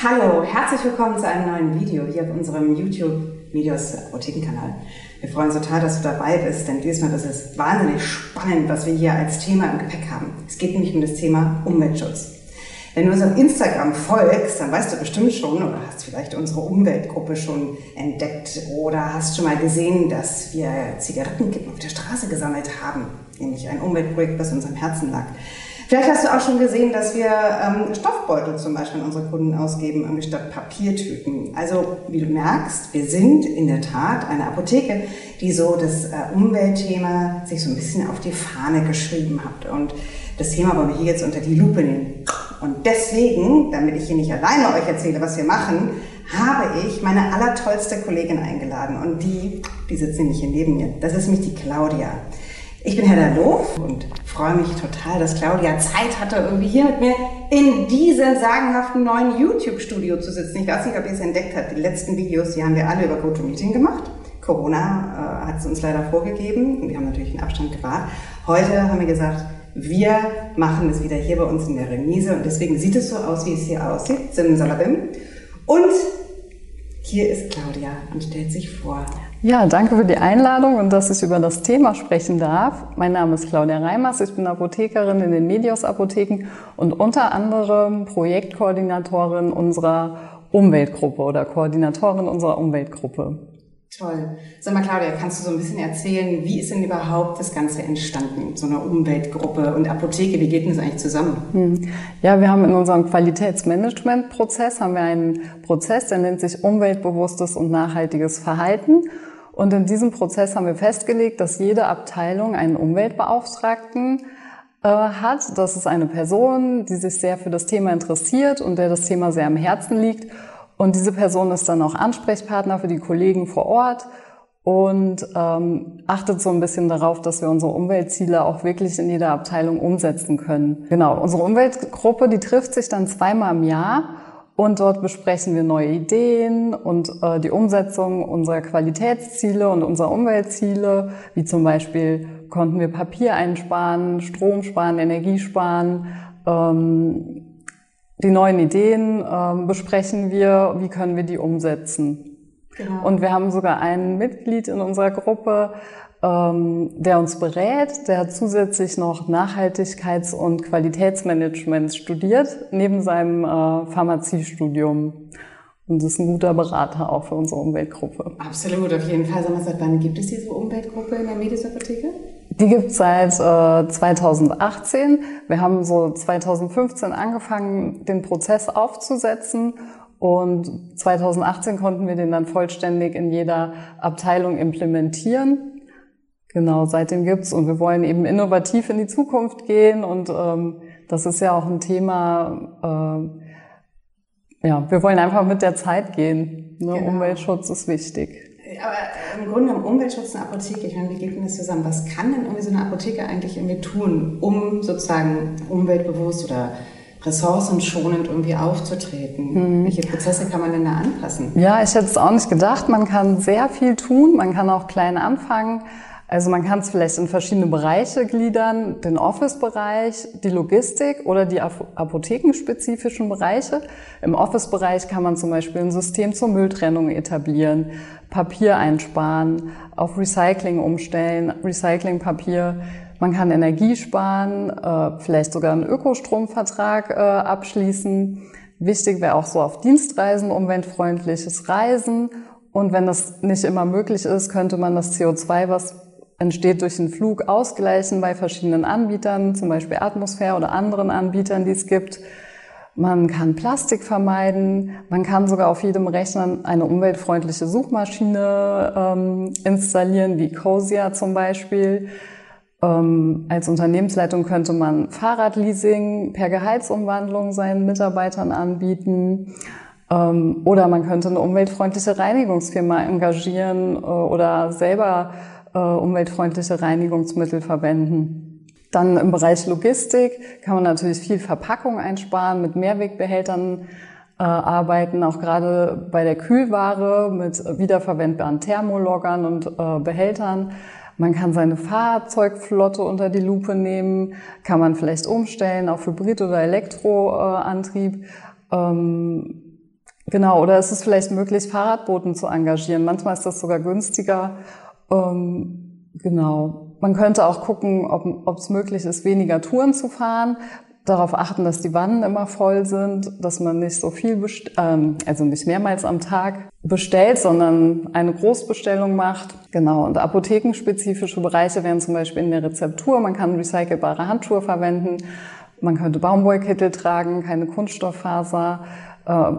Hallo, herzlich willkommen zu einem neuen Video hier auf unserem YouTube Medios Apothekenkanal. Wir freuen uns total, dass du dabei bist, denn diesmal ist es wahnsinnig spannend, was wir hier als Thema im Gepäck haben. Es geht nämlich um das Thema Umweltschutz. Wenn du uns auf Instagram folgst, dann weißt du bestimmt schon oder hast vielleicht unsere Umweltgruppe schon entdeckt oder hast schon mal gesehen, dass wir Zigarettenkippen auf der Straße gesammelt haben, nämlich ein Umweltprojekt, das uns am Herzen lag. Vielleicht hast du auch schon gesehen, dass wir ähm, Stoffbeutel zum Beispiel an unsere Kunden ausgeben, anstatt Papiertüten. Also, wie du merkst, wir sind in der Tat eine Apotheke, die so das äh, Umweltthema sich so ein bisschen auf die Fahne geschrieben hat. Und das Thema wollen wir hier jetzt unter die Lupe nehmen. Und deswegen, damit ich hier nicht alleine euch erzähle, was wir machen, habe ich meine allertollste Kollegin eingeladen. Und die, die sitzt nämlich hier neben mir. Das ist nämlich die Claudia. Ich bin Hedda Loof und freue mich total, dass Claudia Zeit hatte, irgendwie hier mit mir in diesem sagenhaften neuen YouTube-Studio zu sitzen. Ich weiß nicht, ob ihr es entdeckt habt. Die letzten Videos, die haben wir alle über GoToMeeting gemacht. Corona äh, hat es uns leider vorgegeben und wir haben natürlich den Abstand gewahrt. Heute haben wir gesagt, wir machen es wieder hier bei uns in der Remise und deswegen sieht es so aus, wie es hier aussieht. Simsalabim. Und hier ist Claudia und stellt sich vor. Ja, danke für die Einladung und dass ich über das Thema sprechen darf. Mein Name ist Claudia Reimers, ich bin Apothekerin in den Medios Apotheken und unter anderem Projektkoordinatorin unserer Umweltgruppe oder Koordinatorin unserer Umweltgruppe. Toll. Sag mal, Claudia, kannst du so ein bisschen erzählen, wie ist denn überhaupt das Ganze entstanden, so eine Umweltgruppe und Apotheke, wie geht denn das eigentlich zusammen? Hm. Ja, wir haben in unserem Qualitätsmanagementprozess haben wir einen Prozess, der nennt sich umweltbewusstes und nachhaltiges Verhalten. Und in diesem Prozess haben wir festgelegt, dass jede Abteilung einen Umweltbeauftragten äh, hat. Das ist eine Person, die sich sehr für das Thema interessiert und der das Thema sehr am Herzen liegt. Und diese Person ist dann auch Ansprechpartner für die Kollegen vor Ort und ähm, achtet so ein bisschen darauf, dass wir unsere Umweltziele auch wirklich in jeder Abteilung umsetzen können. Genau, unsere Umweltgruppe, die trifft sich dann zweimal im Jahr und dort besprechen wir neue Ideen und äh, die Umsetzung unserer Qualitätsziele und unserer Umweltziele, wie zum Beispiel konnten wir Papier einsparen, Strom sparen, Energie sparen. Ähm, die neuen Ideen ähm, besprechen wir, wie können wir die umsetzen. Genau. Und wir haben sogar einen Mitglied in unserer Gruppe, ähm, der uns berät, der zusätzlich noch Nachhaltigkeits- und Qualitätsmanagement studiert, neben seinem äh, Pharmaziestudium. Und das ist ein guter Berater auch für unsere Umweltgruppe. Absolut, auf jeden Fall. Sag mal, seit wann gibt es diese Umweltgruppe in der Medisapotheke? Die gibt es seit äh, 2018. Wir haben so 2015 angefangen, den Prozess aufzusetzen und 2018 konnten wir den dann vollständig in jeder Abteilung implementieren. Genau, seitdem gibt's und wir wollen eben innovativ in die Zukunft gehen und ähm, das ist ja auch ein Thema. Äh, ja, wir wollen einfach mit der Zeit gehen. Ne? Genau. Umweltschutz ist wichtig. Aber im Grunde um Umweltschutz eine Apotheke, ich meine, wie geht denn das zusammen? Was kann denn irgendwie so eine Apotheke eigentlich irgendwie tun, um sozusagen umweltbewusst oder ressourcenschonend irgendwie aufzutreten? Mhm. Welche Prozesse kann man denn da anpassen? Ja, ich hätte es auch nicht gedacht. Man kann sehr viel tun. Man kann auch klein anfangen. Also man kann es vielleicht in verschiedene Bereiche gliedern, den Office-Bereich, die Logistik oder die apothekenspezifischen Bereiche. Im Office-Bereich kann man zum Beispiel ein System zur Mülltrennung etablieren, Papier einsparen, auf Recycling umstellen, Recyclingpapier. Man kann Energie sparen, äh, vielleicht sogar einen Ökostromvertrag äh, abschließen. Wichtig wäre auch so auf Dienstreisen umweltfreundliches Reisen. Und wenn das nicht immer möglich ist, könnte man das CO2, was entsteht durch den Flug ausgleichen bei verschiedenen Anbietern, zum Beispiel Atmosphäre oder anderen Anbietern, die es gibt. Man kann Plastik vermeiden. Man kann sogar auf jedem Rechner eine umweltfreundliche Suchmaschine ähm, installieren, wie Cosia zum Beispiel. Ähm, als Unternehmensleitung könnte man Fahrradleasing per Gehaltsumwandlung seinen Mitarbeitern anbieten. Ähm, oder man könnte eine umweltfreundliche Reinigungsfirma engagieren äh, oder selber umweltfreundliche Reinigungsmittel verwenden. Dann im Bereich Logistik kann man natürlich viel Verpackung einsparen, mit Mehrwegbehältern äh, arbeiten, auch gerade bei der Kühlware mit wiederverwendbaren Thermologgern und äh, Behältern. Man kann seine Fahrzeugflotte unter die Lupe nehmen, kann man vielleicht umstellen auf Hybrid- oder Elektroantrieb. Ähm, Genau, oder ist es vielleicht möglich, Fahrradboten zu engagieren? Manchmal ist das sogar günstiger. Ähm, genau. Man könnte auch gucken, ob es möglich ist, weniger Touren zu fahren darauf achten, dass die Wannen immer voll sind, dass man nicht so viel, ähm, also nicht mehrmals am Tag bestellt, sondern eine Großbestellung macht. Genau. Und apothekenspezifische Bereiche wären zum Beispiel in der Rezeptur. Man kann recycelbare Handschuhe verwenden. Man könnte Baumwollkittel tragen, keine Kunststofffaser. Äh,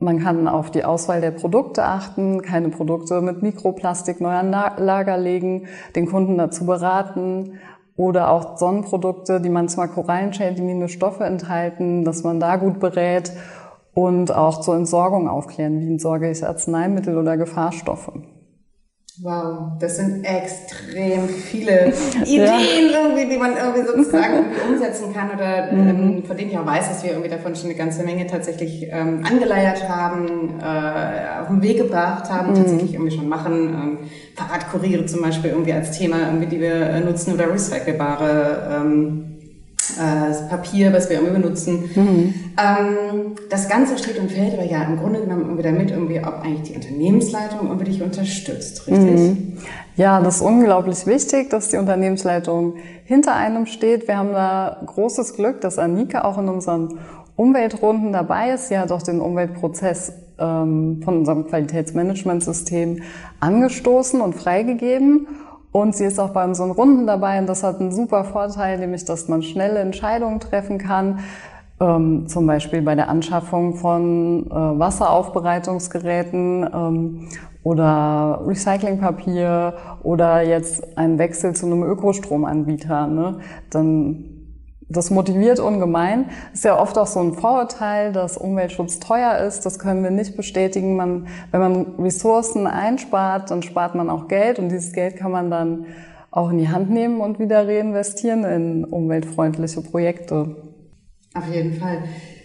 man kann auf die Auswahl der Produkte achten, keine Produkte mit Mikroplastik neu an Lager legen, den Kunden dazu beraten, oder auch Sonnenprodukte, die manchmal korallenschädigende Stoffe enthalten, dass man da gut berät und auch zur Entsorgung aufklären, wie entsorge ich Arzneimittel oder Gefahrstoffe. Wow, das sind extrem viele Ideen ja. irgendwie, die man irgendwie sozusagen irgendwie umsetzen kann oder mhm. ähm, von denen ich auch weiß, dass wir irgendwie davon schon eine ganze Menge tatsächlich ähm, angeleiert haben, äh, auf den Weg gebracht haben, mhm. tatsächlich irgendwie schon machen. Ähm, Fahrradkuriere zum Beispiel irgendwie als Thema irgendwie, die wir äh, nutzen oder recycelbare ähm, äh, Papier, was wir irgendwie benutzen. Mhm. Ähm, das Ganze steht und fällt aber ja im Grunde genommen irgendwie damit, irgendwie, ob eigentlich die Unternehmensleitung irgendwie dich unterstützt, richtig? Mhm. Ja, das ist unglaublich wichtig, dass die Unternehmensleitung hinter einem steht. Wir haben da großes Glück, dass Annika auch in unseren Umweltrunden dabei ist. Sie hat auch den Umweltprozess ähm, von unserem Qualitätsmanagementsystem angestoßen und freigegeben. Und sie ist auch bei unseren Runden dabei und das hat einen super Vorteil, nämlich dass man schnelle Entscheidungen treffen kann. Ähm, zum Beispiel bei der Anschaffung von äh, Wasseraufbereitungsgeräten ähm, oder Recyclingpapier oder jetzt ein Wechsel zu einem Ökostromanbieter. Ne? Dann das motiviert ungemein. Ist ja oft auch so ein Vorurteil, dass Umweltschutz teuer ist. Das können wir nicht bestätigen. Man, wenn man Ressourcen einspart, dann spart man auch Geld und dieses Geld kann man dann auch in die Hand nehmen und wieder reinvestieren in umweltfreundliche Projekte. Auf jeden Fall.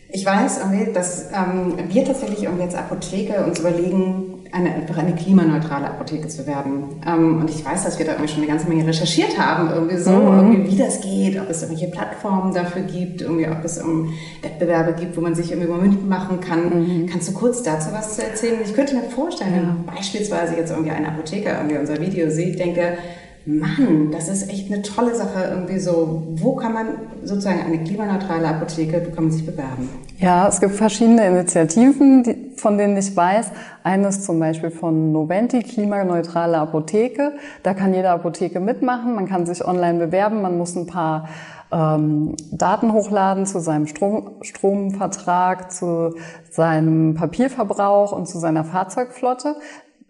Ich weiß, dass ähm, wir tatsächlich irgendwie als Apotheke uns überlegen, eine, einfach eine klimaneutrale Apotheke zu werden. Ähm, und ich weiß, dass wir da irgendwie schon eine ganze Menge recherchiert haben, irgendwie so, mhm. irgendwie, wie das geht, ob es irgendwelche Plattformen dafür gibt, irgendwie, ob es um Wettbewerbe gibt, wo man sich irgendwie übermündig machen kann. Mhm. Kannst du kurz dazu was zu erzählen? Ich könnte mir vorstellen, ja. wenn beispielsweise jetzt irgendwie ein Apotheker irgendwie unser Video sieht, denke, Mann, das ist echt eine tolle Sache irgendwie so. Wo kann man sozusagen eine klimaneutrale Apotheke, man sich bewerben? Ja, es gibt verschiedene Initiativen, von denen ich weiß. Eines zum Beispiel von Noventi, klimaneutrale Apotheke. Da kann jede Apotheke mitmachen. Man kann sich online bewerben. Man muss ein paar ähm, Daten hochladen zu seinem Strom, Stromvertrag, zu seinem Papierverbrauch und zu seiner Fahrzeugflotte.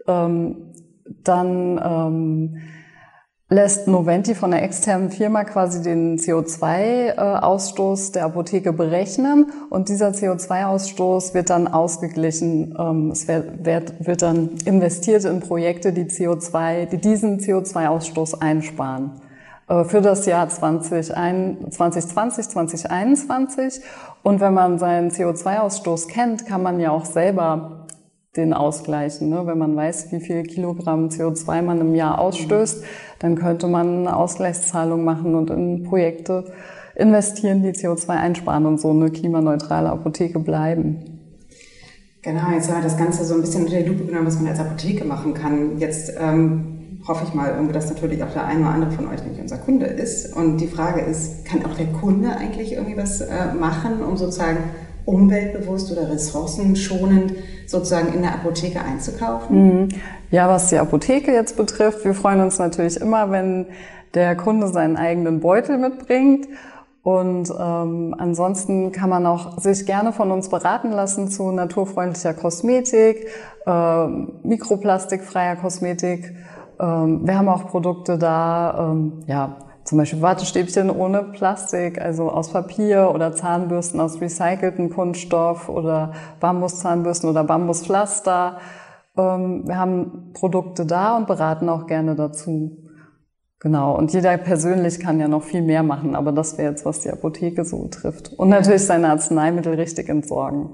Ähm, dann ähm, lässt Noventi von der externen Firma quasi den CO2-Ausstoß der Apotheke berechnen und dieser CO2-Ausstoß wird dann ausgeglichen. Ähm, es wird, wird dann investiert in Projekte, die CO2, die diesen CO2-Ausstoß einsparen äh, für das Jahr 2020, 2021. Und wenn man seinen CO2-Ausstoß kennt, kann man ja auch selber den ausgleichen. Ne? Wenn man weiß, wie viel Kilogramm CO2 man im Jahr ausstößt, dann könnte man eine Ausgleichszahlung machen und in Projekte investieren, die CO2 einsparen und so eine klimaneutrale Apotheke bleiben. Genau, jetzt haben wir das Ganze so ein bisschen unter die Lupe genommen, was man als Apotheke machen kann. Jetzt ähm, hoffe ich mal, dass natürlich auch der eine oder andere von euch nämlich unser Kunde ist. Und die Frage ist, kann auch der Kunde eigentlich irgendwie was äh, machen, um sozusagen umweltbewusst oder ressourcenschonend sozusagen in der Apotheke einzukaufen? Mhm. Ja, was die Apotheke jetzt betrifft, wir freuen uns natürlich immer, wenn der Kunde seinen eigenen Beutel mitbringt. Und ähm, ansonsten kann man auch sich gerne von uns beraten lassen zu naturfreundlicher Kosmetik, äh, mikroplastikfreier Kosmetik. Ähm, wir haben auch Produkte da, ähm, ja, zum Beispiel Wattestäbchen ohne Plastik, also aus Papier oder Zahnbürsten aus recyceltem Kunststoff oder Bambuszahnbürsten oder Bambuspflaster. Ähm, wir haben Produkte da und beraten auch gerne dazu. Genau, und jeder persönlich kann ja noch viel mehr machen, aber das wäre jetzt, was die Apotheke so betrifft. Und natürlich seine Arzneimittel richtig entsorgen,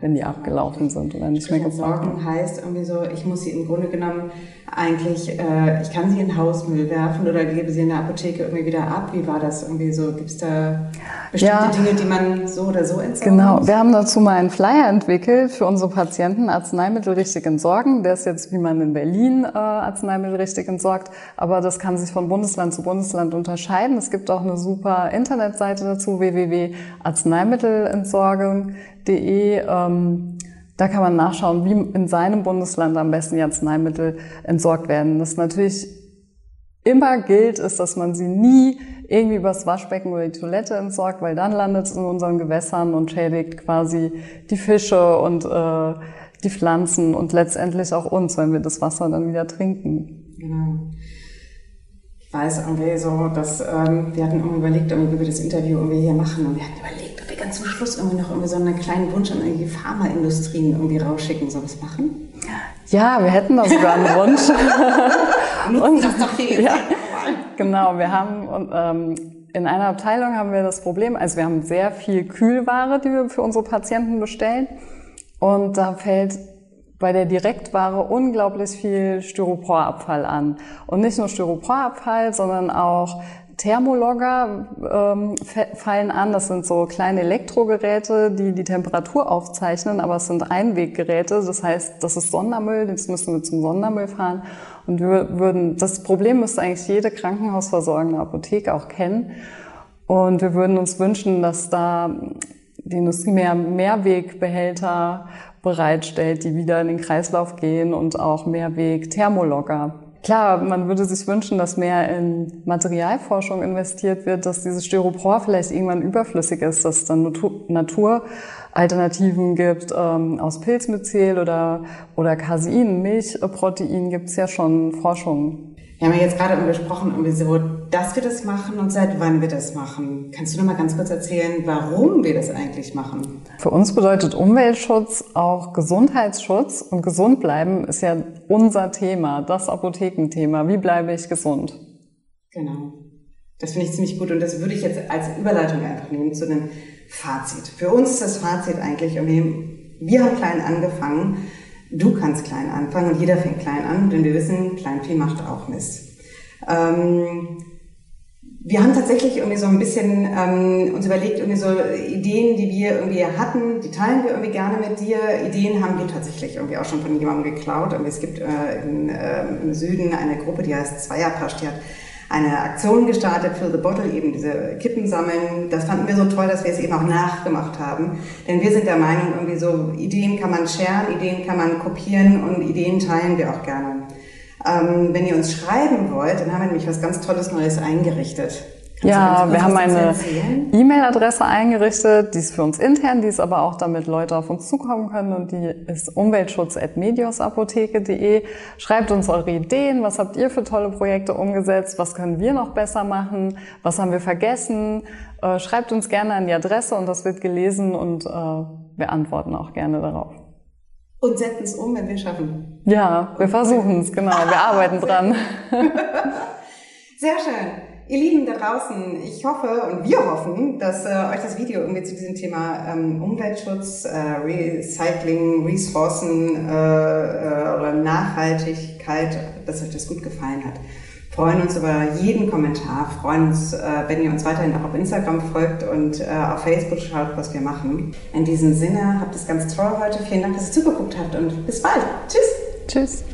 wenn die abgelaufen sind oder nicht mehr gebraucht Entsorgen heißt irgendwie so, ich muss sie im Grunde genommen eigentlich, äh, ich kann sie in Hausmüll werfen oder gebe sie in der Apotheke irgendwie wieder ab? Wie war das irgendwie so? Gibt es da bestimmte ja, Dinge, die man so oder so entsorgen Genau, muss? wir haben dazu mal einen Flyer entwickelt für unsere Patienten, Arzneimittel richtig entsorgen. Der ist jetzt, wie man in Berlin äh, Arzneimittel richtig entsorgt, aber das kann sich von Bundesland zu Bundesland unterscheiden. Es gibt auch eine super Internetseite dazu, www.arzneimittelentsorgung.de. Ähm, da kann man nachschauen, wie in seinem Bundesland am besten die Arzneimittel entsorgt werden. Das natürlich immer gilt, ist, dass man sie nie irgendwie übers Waschbecken oder die Toilette entsorgt, weil dann landet es in unseren Gewässern und schädigt quasi die Fische und äh, die Pflanzen und letztendlich auch uns, wenn wir das Wasser dann wieder trinken. Genau. Ich weiß irgendwie so, dass ähm, wir hatten überlegt, wie wir das Interview irgendwie hier machen und wir hatten überlegt, ganz zum Schluss irgendwie noch irgendwie so einen kleinen Wunsch an die Pharmaindustrien irgendwie rausschicken. Soll das machen? Ja, wir hätten da sogar einen Wunsch. und, das doch hier. Ja, genau, wir haben ähm, in einer Abteilung haben wir das Problem, also wir haben sehr viel Kühlware, die wir für unsere Patienten bestellen. Und da fällt bei der Direktware unglaublich viel Styroporabfall an. Und nicht nur Styroporabfall, sondern auch Thermologger ähm, fallen an. Das sind so kleine Elektrogeräte, die die Temperatur aufzeichnen, aber es sind Einweggeräte. Das heißt, das ist Sondermüll, das müssen wir zum Sondermüll fahren. Und wir würden, das Problem müsste eigentlich jede krankenhausversorgende Apotheke auch kennen. Und wir würden uns wünschen, dass da die Industrie mehr Mehrwegbehälter bereitstellt, die wieder in den Kreislauf gehen und auch Mehrweg-Thermologger. Klar, man würde sich wünschen, dass mehr in Materialforschung investiert wird, dass dieses Styropor vielleicht irgendwann überflüssig ist, dass es dann Naturalternativen gibt ähm, aus Pilzmyzel oder, oder Casein, Milchprotein gibt es ja schon Forschung wir haben ja jetzt gerade besprochen, irgendwie so, dass wir das machen und seit wann wir das machen. Kannst du noch mal ganz kurz erzählen, warum wir das eigentlich machen? Für uns bedeutet Umweltschutz auch Gesundheitsschutz und gesund bleiben ist ja unser Thema, das Apothekenthema. Wie bleibe ich gesund? Genau. Das finde ich ziemlich gut und das würde ich jetzt als Überleitung einfach nehmen zu einem Fazit. Für uns ist das Fazit eigentlich wir haben klein angefangen Du kannst klein anfangen und jeder fängt klein an, denn wir wissen, Kleinvieh macht auch Mist. Ähm, wir haben tatsächlich irgendwie so ein bisschen ähm, uns überlegt, irgendwie so Ideen, die wir irgendwie hatten, die teilen wir irgendwie gerne mit dir. Ideen haben wir tatsächlich irgendwie auch schon von jemandem geklaut. es gibt äh, in, äh, im Süden eine Gruppe, die heißt Zweierpasch, die hat eine Aktion gestartet, Fill the Bottle, eben diese Kippen sammeln. Das fanden wir so toll, dass wir es eben auch nachgemacht haben. Denn wir sind der Meinung, irgendwie so Ideen kann man sharen, Ideen kann man kopieren und Ideen teilen wir auch gerne. Ähm, wenn ihr uns schreiben wollt, dann haben wir nämlich was ganz Tolles Neues eingerichtet. Ja, wir haben eine E-Mail-Adresse eingerichtet, die ist für uns intern, die ist aber auch damit Leute auf uns zukommen können und die ist umweltschutz.mediosapotheke.de. Schreibt uns eure Ideen, was habt ihr für tolle Projekte umgesetzt, was können wir noch besser machen, was haben wir vergessen. Äh, schreibt uns gerne an die Adresse und das wird gelesen und äh, wir antworten auch gerne darauf. Und setzen es um, wenn wir schaffen. Ja, wir versuchen es, genau, wir arbeiten dran. Sehr schön. Ihr Lieben da draußen, ich hoffe und wir hoffen, dass äh, euch das Video irgendwie zu diesem Thema ähm, Umweltschutz, äh, Recycling, Ressourcen äh, äh, oder Nachhaltigkeit, dass euch das gut gefallen hat. Freuen uns über jeden Kommentar, freuen uns, äh, wenn ihr uns weiterhin auch auf Instagram folgt und äh, auf Facebook schaut, was wir machen. In diesem Sinne, habt es ganz toll heute. Vielen Dank, dass ihr zugeguckt habt und bis bald. Tschüss. Tschüss.